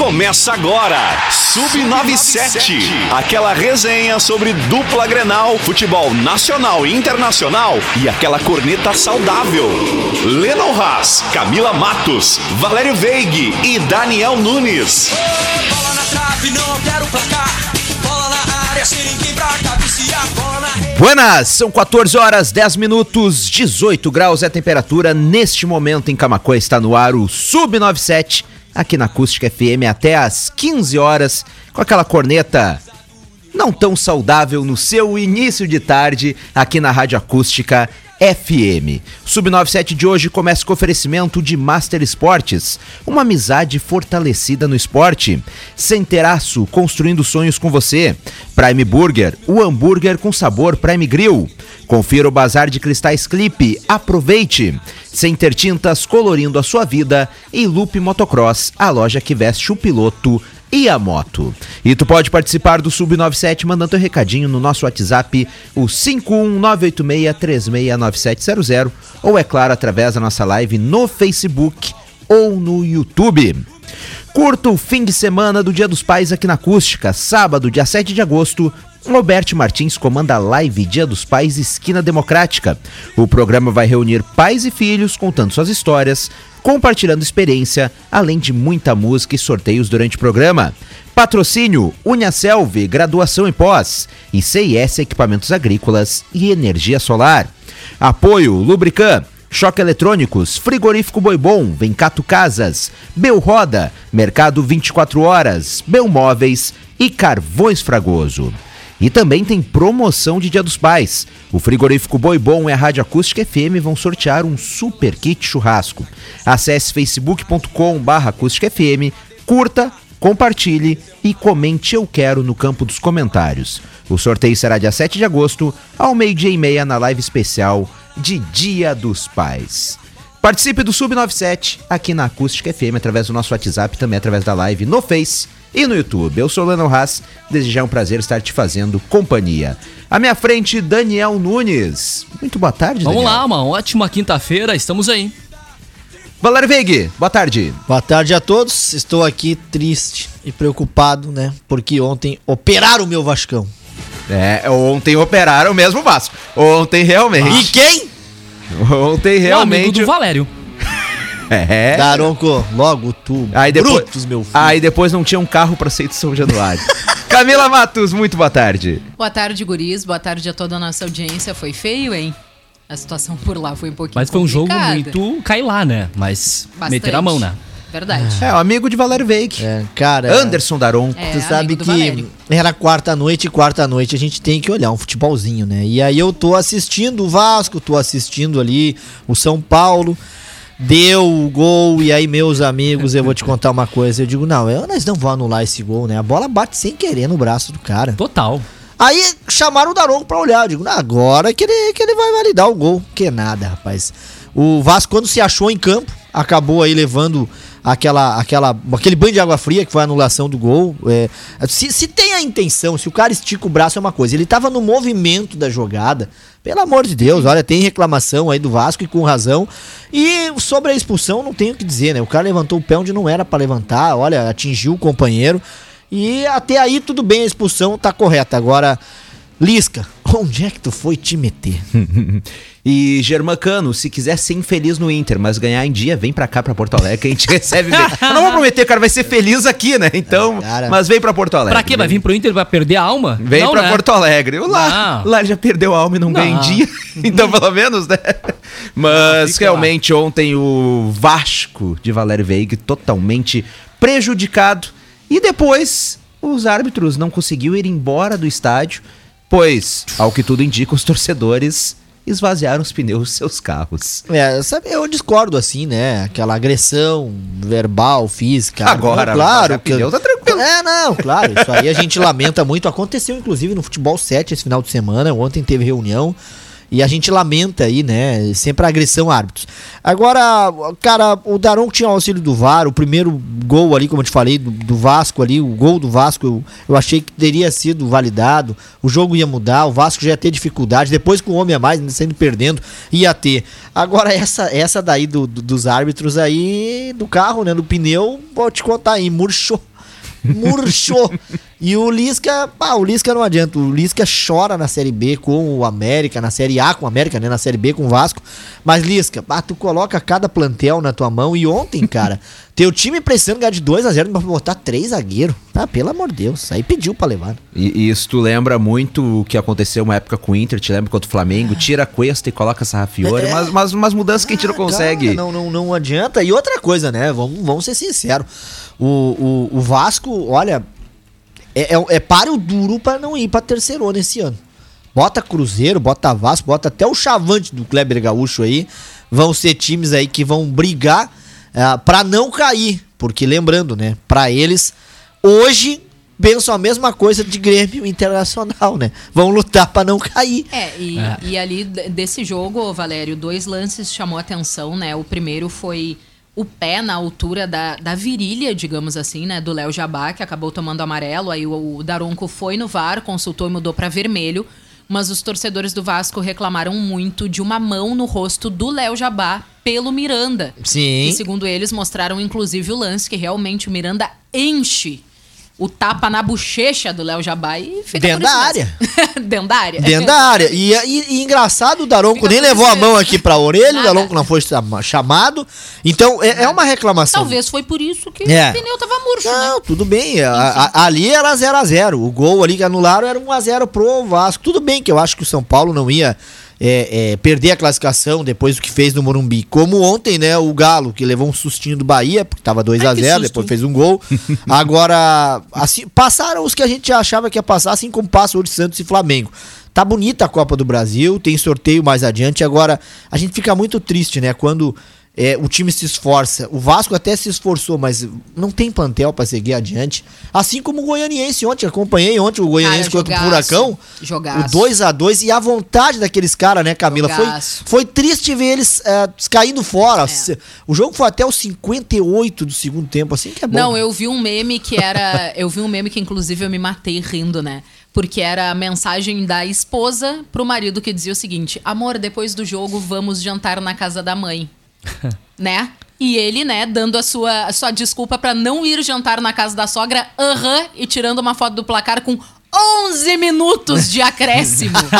Começa agora, Sub97, aquela resenha sobre dupla Grenal, futebol nacional e internacional e aquela corneta saudável. Lennon Haas, Camila Matos, Valério Veig e Daniel Nunes. Bola na trave, não quero placar. Bola na área, sem ninguém pra cabecear. Bola na rede. Buenas, são 14 horas 10 minutos, 18 graus é a temperatura. Neste momento em Camacuã está no ar o Sub97, aqui na Acústica FM até às 15 horas, com aquela corneta não tão saudável no seu início de tarde, aqui na Rádio Acústica FM. Sub97 de hoje começa com oferecimento de Master Esportes, uma amizade fortalecida no esporte. Centeraço, construindo sonhos com você. Prime Burger, o hambúrguer com sabor Prime Grill. Confira o Bazar de Cristais Clipe, aproveite. Center Tintas colorindo a sua vida e Loop Motocross, a loja que veste o piloto e a moto. E tu pode participar do Sub97 mandando teu recadinho no nosso WhatsApp, o 51986369700, ou é claro, através da nossa live no Facebook ou no YouTube. Curta o fim de semana do Dia dos Pais aqui na Acústica, sábado, dia 7 de agosto. Roberto Martins comanda a live Dia dos Pais Esquina Democrática. O programa vai reunir pais e filhos contando suas histórias, compartilhando experiência, além de muita música e sorteios durante o programa. Patrocínio Uniaselv, graduação em pós, e CIS Equipamentos Agrícolas e Energia Solar. Apoio Lubrican, Choque Eletrônicos, Frigorífico Boi Bom, Vencato Casas, Bel Roda, Mercado 24 Horas, Bel Móveis e Carvões Fragoso. E também tem promoção de Dia dos Pais. O frigorífico Boi Bom e a Rádio Acústica FM vão sortear um super kit churrasco. Acesse facebook.com barra acústica FM, curta, compartilhe e comente Eu Quero no campo dos comentários. O sorteio será dia 7 de agosto, ao meio-dia e meia, na live especial de Dia dos Pais. Participe do Sub97 aqui na Acústica FM através do nosso WhatsApp, também através da live no Face e no YouTube. Eu sou o Leno Haas, desejar um prazer estar te fazendo companhia. À minha frente, Daniel Nunes. Muito boa tarde, Vamos Daniel. lá, uma ótima quinta-feira, estamos aí. Valério Veig, boa tarde. Boa tarde a todos. Estou aqui triste e preocupado, né? Porque ontem operaram o meu Vascão. É, ontem operaram mesmo o Vasco. Ontem realmente. E quem? Ontem O amigo realmente. do Valério. É. Daronco, logo tu. Aí depois, Brutos, meu filho. aí depois não tinha um carro pra sair de São Januário. Camila Matos, muito boa tarde. Boa tarde, guris. Boa tarde a toda a nossa audiência. Foi feio, hein? A situação por lá foi um pouquinho Mas foi um jogo muito cai lá, né? Mas Bastante. meter a mão, né? Verdade. É, o amigo de Valério Veig. É, cara. Anderson Daron. É, Você sabe que Valério. era quarta-noite e quarta-noite a gente tem que olhar um futebolzinho, né? E aí eu tô assistindo o Vasco, tô assistindo ali o São Paulo. Deu o gol, e aí, meus amigos, eu vou te contar uma coisa. Eu digo, não, eu, nós não vamos anular esse gol, né? A bola bate sem querer no braço do cara. Total. Aí chamaram o Daronco pra olhar. Eu digo, "Não, agora que ele, que ele vai validar o gol. Que nada, rapaz. O Vasco, quando se achou em campo, acabou aí levando aquela, aquela, aquele banho de água fria que foi a anulação do gol. É, se, se tem a intenção, se o cara estica o braço é uma coisa. Ele tava no movimento da jogada. Pelo amor de Deus, olha, tem reclamação aí do Vasco e com razão. E sobre a expulsão, não tenho o que dizer, né? O cara levantou o pé onde não era pra levantar, olha, atingiu o companheiro. E até aí tudo bem, a expulsão tá correta. Agora, Lisca, onde é que tu foi te meter? E Germancano, se quiser ser infeliz no Inter, mas ganhar em dia, vem pra cá, pra Porto Alegre, que a gente recebe bem. Eu não vou prometer, cara, vai ser feliz aqui, né? Então, É, cara. mas vem pra Porto Alegre. Pra quê? Vai vir pro Inter e vai perder a alma? Vem Não, pra né? Porto Alegre. O Lá, Não. lá ele já perdeu a alma e não, ganha em Não. dia. Então, pelo menos, né? Mas realmente ontem o Vasco de Valério Veig totalmente prejudicado. E depois os árbitros não conseguiram ir embora do estádio, pois, ao que tudo indica, os torcedores esvaziaram os pneus dos seus carros. É, sabe, eu discordo assim, né? Aquela agressão verbal, física. Agora, Não, claro. a pneu tá tranquilo. É, não, claro. Isso aí a gente lamenta muito. Aconteceu, inclusive, no Futebol 7 esse final de semana. Ontem teve reunião. E a gente lamenta aí, né? Sempre a agressão a árbitros. Agora, cara, o Daronco tinha o auxílio do VAR. O primeiro gol ali, como eu te falei, do, do Vasco ali, o gol do Vasco, eu, eu achei que teria sido validado. O jogo ia mudar, o Vasco já ia ter dificuldade. Depois com o homem a mais, ainda saindo perdendo, ia ter. Agora, essa, essa daí do, do- dos árbitros aí, do carro, né? Do pneu, vou te contar aí, murchou. Murchou. E o Lisca, pá, o Lisca não adianta. O Lisca chora na Série B com o América, na Série A com o América, né? Na Série B com o Vasco. Mas, Lisca, pá, tu coloca cada plantel na tua mão. E ontem, cara, teu time precisando ganhar de 2x0 pra botar três zagueiros. Ah, pelo amor de Deus. Aí pediu pra levar. E, e isso tu lembra muito o que aconteceu uma época com o Inter, te lembra contra o Flamengo? Tira a Cuesta e coloca Sarrafiore, É. mas umas, umas mudanças que a gente não Ah, consegue. cara, não, não, não adianta. E outra coisa, né? Vamos, vamos ser sinceros. O, o, o Vasco, olha, é, é, é páreo duro pra não ir pra terceiro nesse ano. Bota Cruzeiro, bota Vasco, bota até o Chavante do Kleber Gaúcho aí. Vão ser times aí que vão brigar ah, pra não cair. Porque lembrando, né? Pra eles, hoje pensam a mesma coisa de Grêmio Internacional, né? Vão lutar pra não cair. É, e, e ali desse jogo, Valério, dois lances chamou atenção, né? O primeiro foi o pé na altura da, da virilha, digamos assim, né? Do Léo Jabá, que acabou tomando amarelo. Aí o, o Daronco foi no VAR, consultou e mudou pra vermelho. Mas os torcedores do Vasco reclamaram muito de uma mão no rosto do Léo Jabá pelo Miranda. Sim. E segundo eles, mostraram inclusive o lance que realmente o Miranda enche o tapa na bochecha do Léo Jabá e fica Dentro da mesmo. Dentro da área. Dentro da área. E, e- e engraçado, o Daronco Fica nem levou a mão aqui pra orelha, o Nada. Daronco não foi chama- chamado. Então, é, é uma reclamação. Talvez foi por isso que É. o pneu tava murcho, né? Não, tudo bem. A- a- ali era 0x0. O gol ali que anularam era 1x0 pro Vasco. Tudo bem que eu acho que o São Paulo não ia é, é, perder a classificação depois do que fez no Morumbi. Como ontem, né? O Galo, que levou um sustinho do Bahia, porque tava 2x0, Ai, que susto. depois fez um gol. Agora, assim, passaram os que a gente achava que ia passar, assim como passa hoje Santos e Flamengo. Tá bonita a Copa do Brasil, tem sorteio mais adiante. Agora, a gente fica muito triste, né? Quando é, o time se esforça. O Vasco até se esforçou, mas não tem plantel pra seguir adiante. Assim como o Goianiense ontem. Acompanhei ontem o Goianiense Cara, contra o jogaço. Furacão. Jogaço. O 2x2 e a vontade daqueles caras, né, Camila? Foi, foi triste ver eles é, caindo fora. É. O jogo foi até os 58 do segundo tempo, assim que é bom. Não, eu vi um meme que era. eu vi um meme que, inclusive, eu me matei rindo, né? Porque era a mensagem da esposa pro marido que dizia o seguinte: Amor, depois do jogo, vamos jantar na casa da mãe. né? E ele, né, dando a sua, a sua desculpa pra não ir jantar na casa da sogra, aham, e tirando uma foto do placar com 11 minutos de acréscimo.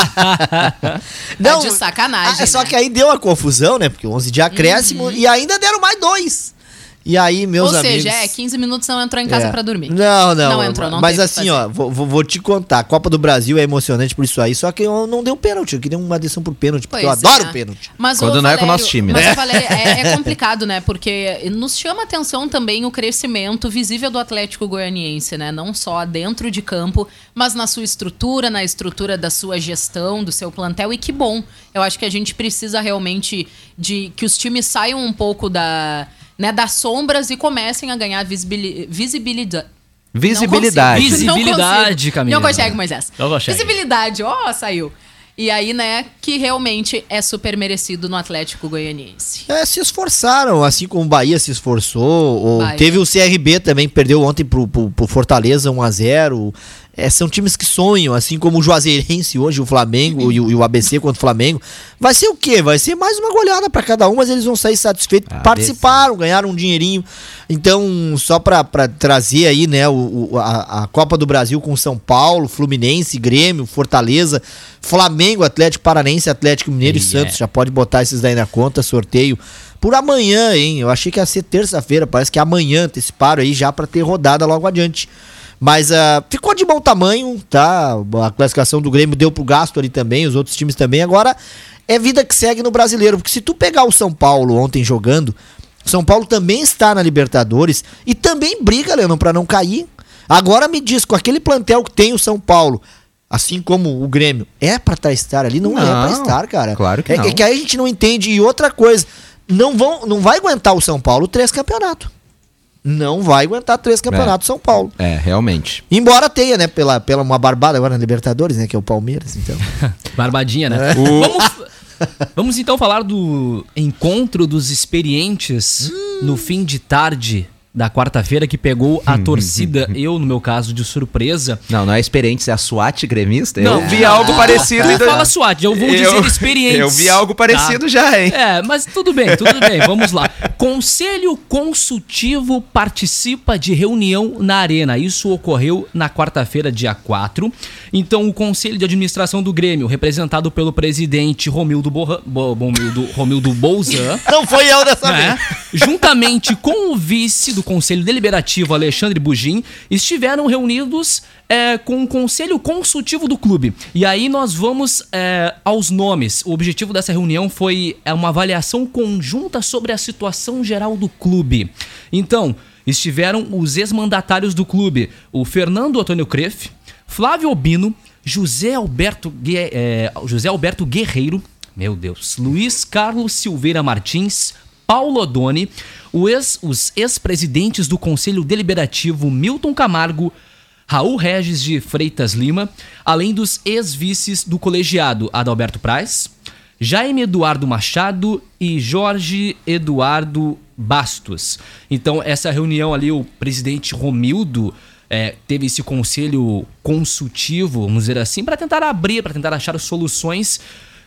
Tá de sacanagem. ah, só né? que aí deu a confusão, né? Porque 11 de acréscimo e ainda deram mais dois. E aí, meus Ou amigos... seja, é, 15 minutos não entrou em casa É. pra dormir. Não, não. Não entrou, não Mas assim, ó, vou, vou- te contar. A Copa do Brasil é emocionante por isso aí. Só que eu não dei um pênalti. Eu queria uma decisão por pênalti, porque eu Pois adoro é. pênalti. Mas, Quando não é com o Valério, nosso time, mas né? eu falei, é, é complicado, né? Porque nos chama atenção também o crescimento visível do Atlético Goianiense, né? Não só dentro de campo, mas na sua estrutura, na estrutura da sua gestão, do seu plantel. E que bom. Eu acho que a gente precisa realmente de que os times saiam um pouco da, né, das sombras e comecem a ganhar visibili- visibilidade. Visibilidade. Não consigo. Não Visibilidade, consigo. Camila. Não consegue, Moisés. Não consegue. Visibilidade, ó, saiu. E aí, né, que realmente é super merecido no Atlético Goianiense. É, se esforçaram, assim como o Bahia se esforçou. Ou Bahia. teve o CRB também, que perdeu ontem pro, pro, pro Fortaleza 1x0. É, são times que sonham, assim como o Juazeirense hoje, o Flamengo e, o, e o ABC contra o Flamengo. Vai ser o quê? Vai ser mais uma goleada pra cada um, mas eles vão sair satisfeitos. Ah, Participaram, ganharam um dinheirinho. Então, só pra trazer aí, né, o, a, a Copa do Brasil com São Paulo, Fluminense, Grêmio, Fortaleza, Flamengo, Atlético Paranense, Atlético Mineiro e Ei, Santos. é. Já pode botar esses daí na conta, sorteio. Por amanhã, hein? Eu achei que ia ser terça-feira, parece que é amanhã anteciparam aí já pra ter rodada logo adiante. Mas ah, ficou de bom tamanho, tá? A classificação do Grêmio deu pro gasto ali também, os outros times também. Agora é vida que segue no brasileiro, porque se tu pegar o São Paulo ontem jogando, São Paulo também está na Libertadores e também briga, Leandro, pra não cair. Agora me diz, com aquele plantel que tem o São Paulo, assim como o Grêmio, é pra tá estar ali? Não, é pra Não, estar, cara. claro que é, não. É que aí a gente não entende. E outra coisa, não, vão, não vai aguentar o São Paulo três campeonatos. Não vai aguentar três campeonatos São Paulo. É, realmente. Embora tenha, né, pela, pela uma barbada agora na Libertadores, né, que é o Palmeiras, então. Barbadinha, né? Vamos, vamos então falar do encontro dos experientes no fim de tarde da quarta-feira que pegou a torcida, eu no meu caso de surpresa. Não, não é experiente, é a SWAT gremista? Não, eu vi algo parecido. Tu ainda- fala SWAT, eu vou dizer experientes. Eu vi algo parecido tá? já, hein? É, mas tudo bem, tudo bem, vamos lá. Conselho Consultivo participa de reunião na Arena. Isso ocorreu na quarta-feira, dia 4. Então, o Conselho de Administração do Grêmio, representado pelo presidente Romildo, Borra, Bo, Romildo, Romildo Bolzan, Não foi eu dessa né? vez. juntamente com o vice do Conselho Deliberativo, Alexandre Bugin, estiveram reunidos é, com o Conselho Consultivo do clube. E aí nós vamos é, aos nomes. O objetivo dessa reunião foi é, uma avaliação conjunta sobre a situação geral do clube. Então, estiveram os ex-mandatários do clube, o Fernando Antônio Creff, Flávio Albino, José Alberto, é, José Alberto Guerreiro, meu Deus, Luiz Carlos Silveira Martins, Paulo Odoni, ex- os ex-presidentes do Conselho Deliberativo Milton Camargo, Raul Regis de Freitas Lima, além dos ex-vices do colegiado Adalberto Praz, Jaime Eduardo Machado e Jorge Eduardo Bastos. Então, essa reunião ali, o presidente Romildo é, teve esse conselho consultivo, vamos dizer assim, para tentar abrir, para tentar achar soluções.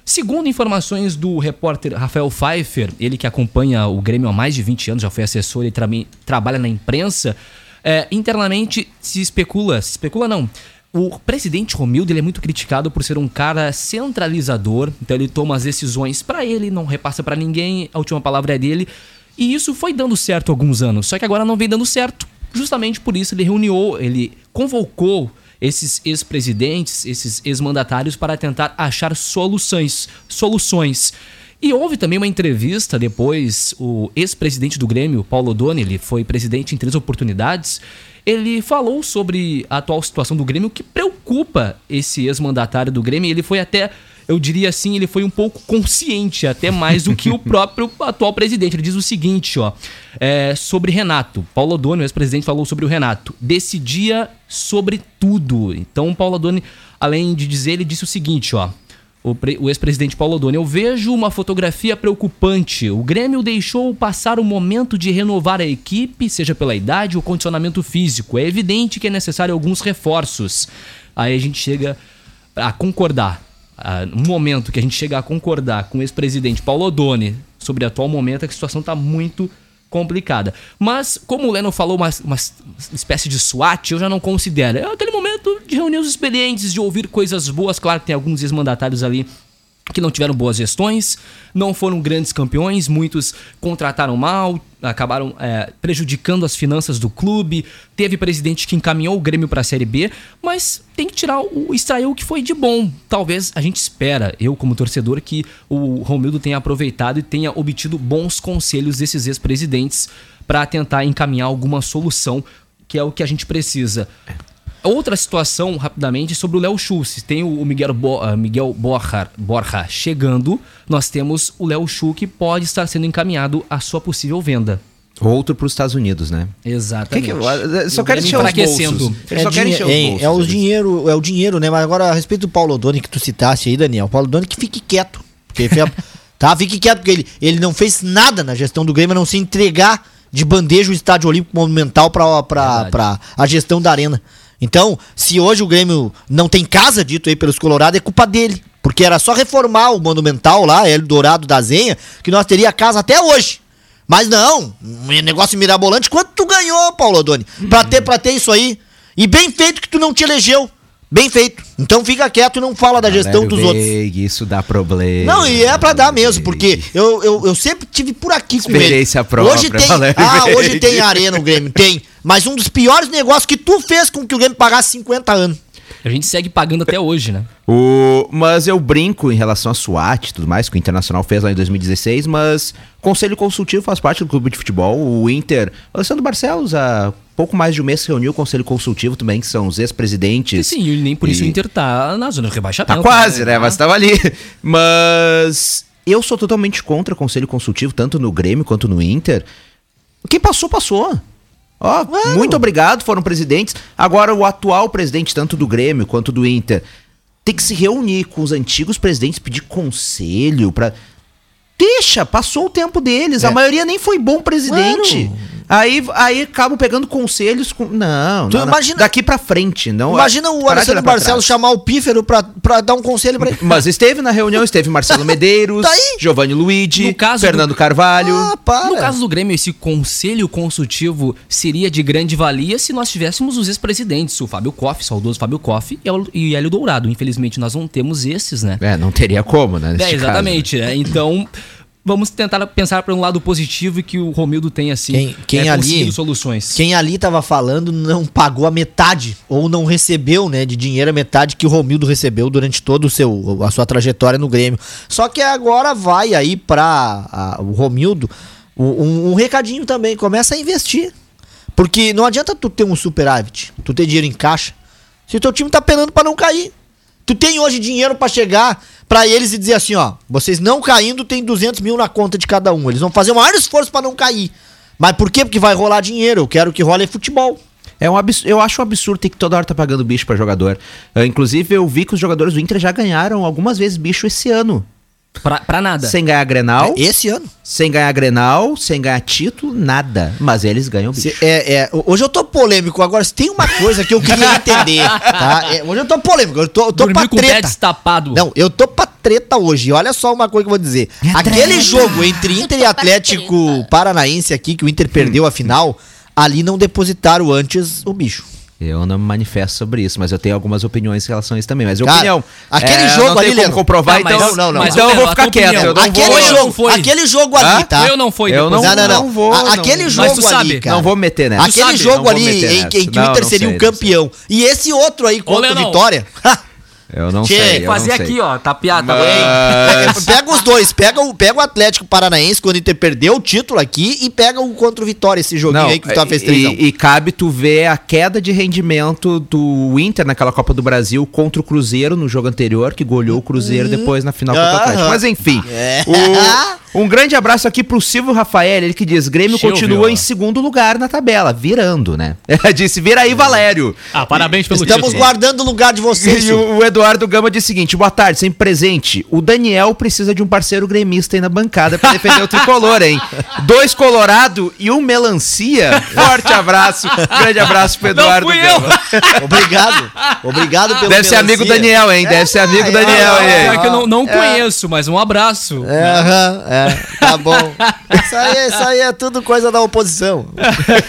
Segundo informações do repórter Rafael Pfeiffer, ele que acompanha o Grêmio há mais de 20 anos, já foi assessor e também trabalha na imprensa, é, internamente se especula, se especula não, o presidente Romildo ele é muito criticado por ser um cara centralizador, então ele toma as decisões pra ele, não repassa pra ninguém, a última palavra é dele. E isso foi dando certo alguns anos, só que agora não vem dando certo. Justamente por isso ele reuniu, ele convocou esses ex-presidentes, esses ex-mandatários para tentar achar soluções, soluções. E houve também uma entrevista depois, o ex-presidente do Grêmio, Paulo Odoni, ele foi presidente em três oportunidades, ele falou sobre a atual situação do Grêmio, que preocupa esse ex-mandatário do Grêmio, ele foi até, eu diria assim, ele foi um pouco consciente, até mais do que o próprio atual presidente. Ele diz o seguinte, ó, é, sobre Renato. Paulo Odoni, o ex-presidente, falou sobre o Renato. Decidia sobre tudo. Então, Paulo Odoni, além de dizer, ele disse o seguinte, ó, o, o ex-presidente Paulo Odoni, eu vejo uma fotografia preocupante. O Grêmio deixou passar o momento de renovar a equipe, seja pela idade ou condicionamento físico. É evidente que é necessário alguns reforços. Aí a gente chega a concordar. Ah, no momento que a gente chega a concordar com o ex-presidente Paulo Odoni sobre o atual momento, é a situação está muito complicada. Mas, como o Leno falou, uma, uma espécie de SWAT, eu já não considero. É aquele momento de reunir os experientes, de ouvir coisas boas. Claro que tem alguns ex-mandatários ali que não tiveram boas gestões, não foram grandes campeões, muitos contrataram mal, acabaram é, prejudicando as finanças do clube. Teve presidente que encaminhou o Grêmio para a Série B, mas tem que tirar o extrair o que foi de bom. Talvez a gente espera, eu como torcedor, que o Romildo tenha aproveitado e tenha obtido bons conselhos desses ex-presidentes para tentar encaminhar alguma solução, que é o que a gente precisa. Outra situação, rapidamente, sobre o Léo Schultz. Tem o Miguel, Bo, ah, Miguel Borja, Borja chegando. Nós temos o Léo Schultz que pode estar sendo encaminhado à sua possível venda. Outro pros Estados Unidos, né? Que Exatamente. que, eu- só O quero Grêmio encher os bolsos. Eles só querem encher os bolsos. é, é o dinheiro, é o dinheiro, né? Mas agora a respeito do Paulo Odoni que tu citaste aí, Daniel, Paulo Odoni que fique quieto. Porque fez- tá, fique quieto porque ele, ele não fez nada na gestão do Grêmio, a não se entregar de bandeja o estádio olímpico monumental pra a gestão da arena. Então, se hoje o Grêmio não tem casa dito aí pelos Colorados, é culpa dele. Porque era só reformar o monumental lá, El Dourado da Zenha, que nós teria casa até hoje. Mas não, um negócio mirabolante. Quanto tu ganhou, Paulo Odoni? Pra ter, pra ter isso aí. E bem feito que tu não te elegeu. Bem feito. Então fica quieto e não fala da gestão dos outros. Isso dá problema. Não, e é pra dar mesmo, porque eu, eu, eu sempre tive por aqui com ele. Experiência própria, Hoje tem, Valério ah, Veig. hoje tem arena o Grêmio, tem. Mas um dos piores negócios que tu fez com que o Grêmio pagasse 50 anos. A gente segue pagando até hoje, né? O, mas eu brinco em relação à SWAT e tudo mais, que o Internacional fez lá em 2016, mas Conselho Consultivo faz parte do clube de futebol. O Inter, o Alessandro Barcelos, há pouco mais de um mês se reuniu o Conselho Consultivo também, que são os E ex-presidentes. sim, e nem por isso E- o Inter tá na zona de rebaixamento. Tá quase, né? Mas tava ali. Mas eu sou totalmente contra Conselho Consultivo, tanto no Grêmio quanto no Inter. Quem passou, passou. Ó, muito obrigado, foram presidentes. Agora, o atual presidente, tanto do Grêmio quanto do Inter, tem que se reunir com os antigos presidentes, pedir conselho pra. Deixa, passou o tempo deles. A maioria nem foi bom presidente. Claro. Aí, aí acabam pegando conselhos com. Não, Tu não, não. imagina- Daqui pra frente. Não, Imagina o Alessandro Barcelos chamar o Pífero pra, pra dar um conselho pra ele. Mas esteve na reunião, esteve Marcelo Medeiros, Tá. Giovanni Luigi, No caso Fernando do- Carvalho. Ah, para. No caso do Grêmio, esse conselho consultivo seria de grande valia se nós tivéssemos os ex-presidentes, o Fábio Koff, saudoso Fábio Koff e o- Hélio Dourado. Infelizmente, nós não temos esses, né? É, não teria como, né? É, exatamente. é. Então, vamos tentar pensar para um lado positivo e que o Romildo tem, assim, Quem- quem é, ali- soluções. Quem ali tava falando não pagou a metade, ou não recebeu, né, de dinheiro a metade que o Romildo recebeu durante todo o seu, a sua trajetória no Grêmio. Só que agora vai aí pra a- o Romildo um, um- recadinho também, começa a investir. Porque não adianta tu ter um superávit, tu ter dinheiro em caixa, se o teu time tá penando pra não cair. Tu tem hoje dinheiro pra chegar pra eles e dizer assim, ó, vocês não caindo tem 200 mil na conta de cada um. Eles vão fazer o maior esforço pra não cair. Mas por quê? Porque vai rolar dinheiro. Eu quero que role futebol. É um abs- eu acho um absurdo ter que toda hora tá pagando bicho pra jogador. Ah, inclusive, eu vi que os jogadores do Inter já ganharam algumas vezes bicho esse ano. Pra, pra nada. Sem ganhar Grenal, Esse ano. sem ganhar Grenal, sem ganhar título, nada. Mas eles ganham bicho. Se- é, é, hoje eu tô polêmico. Agora, se tem uma coisa que eu queria entender, tá? É, hoje eu tô polêmico. Eu tô, eu tô pra Dormir com o pé treta. destapado. Não, eu tô pra treta hoje. Olha só uma coisa que eu vou dizer. Aquele jogo entre Inter e Atlético Paranaense aqui, que o Inter perdeu a final, ali não depositaram antes o bicho. Eu não me manifesto sobre isso, mas eu tenho algumas opiniões em relação a isso também. Mas é Cara, opinião. aquele É, jogo não tem ali, como Leandro. comprovar, Tá, mas- então, não, não, mas, então eu vou ficar quieto. Eu não aquele vou, eu jogo, não foi. aquele jogo ali, tá? Ou não foi? Eu não-? Não, não, não. não vou, A- não- aquele mas jogo tu sabe, ali, cara. Não vou meter nessa. Aquele sabe, jogo não ali em em que Não, o Inter não seria o não campeão. E esse outro aí contra o. Vitória. Eu não Tchê, sei. eu não Fazer sei. aqui, ó, tapear, tá Mas- Pega os dois, pega o, pega o Atlético Paranaense quando o Inter perdeu o título aqui e pega o contra o Vitória, esse joguinho Não, aí que o Vitória fez 3 e, e cabe tu ver a queda de rendimento do Inter naquela Copa do Brasil contra o Cruzeiro no jogo anterior, que goleou o Cruzeiro depois na final contra o Atlético. Mas enfim, É. o- um grande abraço aqui pro Silvio Rafael, ele que diz, Grêmio Silvio. continua em segundo lugar na tabela, virando, né? Disse, vira aí, Valério. Ah, parabéns pelo Estamos título. guardando o lugar de vocês. E o, o Eduardo Gama diz o seguinte: boa tarde, sempre presente. O Daniel precisa de um parceiro gremista aí na bancada pra defender o tricolor, hein? Dois Colorado e um melancia. Forte abraço. Grande abraço pro Eduardo fui Gama. Obrigado. Obrigado pelo Deve ser amigo melancia. Daniel, hein? Deve ser amigo é, Daniel, é, hein? É que eu não, não conheço, mas um abraço. É, aham, é, tá bom. Isso aí, isso aí é tudo coisa da oposição.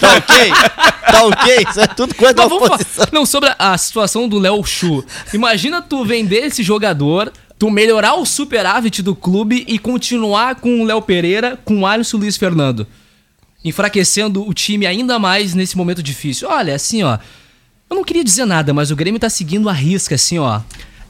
Tá ok? Tá ok? Isso é tudo coisa da Mas vamos oposição. falar. Não, sobre a, a situação do Léo Chu. Imagina tu vender esse jogador, tu melhorar o superávit do clube e continuar com o Léo Pereira, com o Alisson Luiz Fernando. Enfraquecendo o time ainda mais nesse momento difícil. Olha, assim, ó. Eu não queria dizer nada, mas o Grêmio tá seguindo a risca, assim, ó.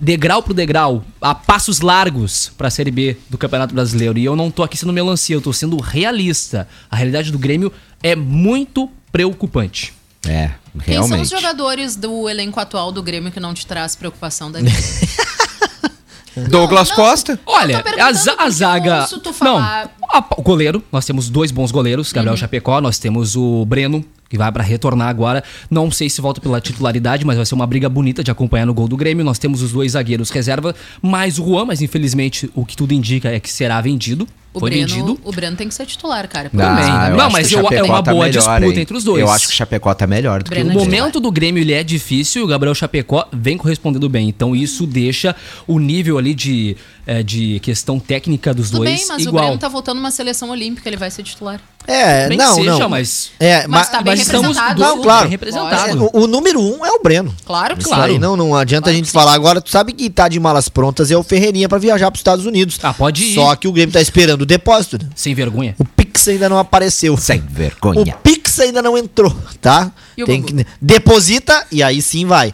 Degrau pro degrau, a passos largos pra Série B do Campeonato Brasileiro. E eu não tô aqui sendo melancia, eu tô sendo realista. A realidade do Grêmio é muito preocupante. É, Quem são os realmente. jogadores do elenco atual do Grêmio que não te traz preocupação da vida? Douglas Não, Costa. Eu Olha, a, a eu zaga. Não, a- o goleiro. Nós temos dois bons goleiros, Gabriel Chapecó. Nós temos o Breno, que vai pra retornar agora. Não sei se volta pela titularidade, mas vai ser uma briga bonita de acompanhar no gol do Grêmio. Nós temos os dois zagueiros reserva, mais o Juan, mas infelizmente o que tudo indica é que será vendido. O Foi Breno, vendido. o Breno tem que ser titular, cara. Não, Também. Não, acho mas que o eu- é uma tá boa melhor, disputa hein? entre os dois. Eu acho que o Chapecó tá melhor do que Breno o é O momento do Grêmio ele é difícil e o Gabriel Chapecó vem correspondendo bem. Então isso deixa o nível ali de, eh, de questão técnica dos Tudo dois bem, mas o igual. Breno tá voltando uma seleção olímpica, ele vai ser titular. É, Bem não, que seja, não. mas- É, Mas tá bem mas estamos representado. do- Não, claro. bem representado. É, o, o número um é o Breno. Claro que Isso Claro. aí não, não adianta Claro a gente que falar. Agora, tu sabe que tá de malas prontas é o Ferreirinha pra viajar pros Estados Unidos. Ah, pode ir. Só que o Grêmio tá esperando o depósito. né? Sem vergonha. O Pix ainda não apareceu. Sem vergonha. O Pix ainda não entrou, tá? E Tem que deposita e aí sim vai.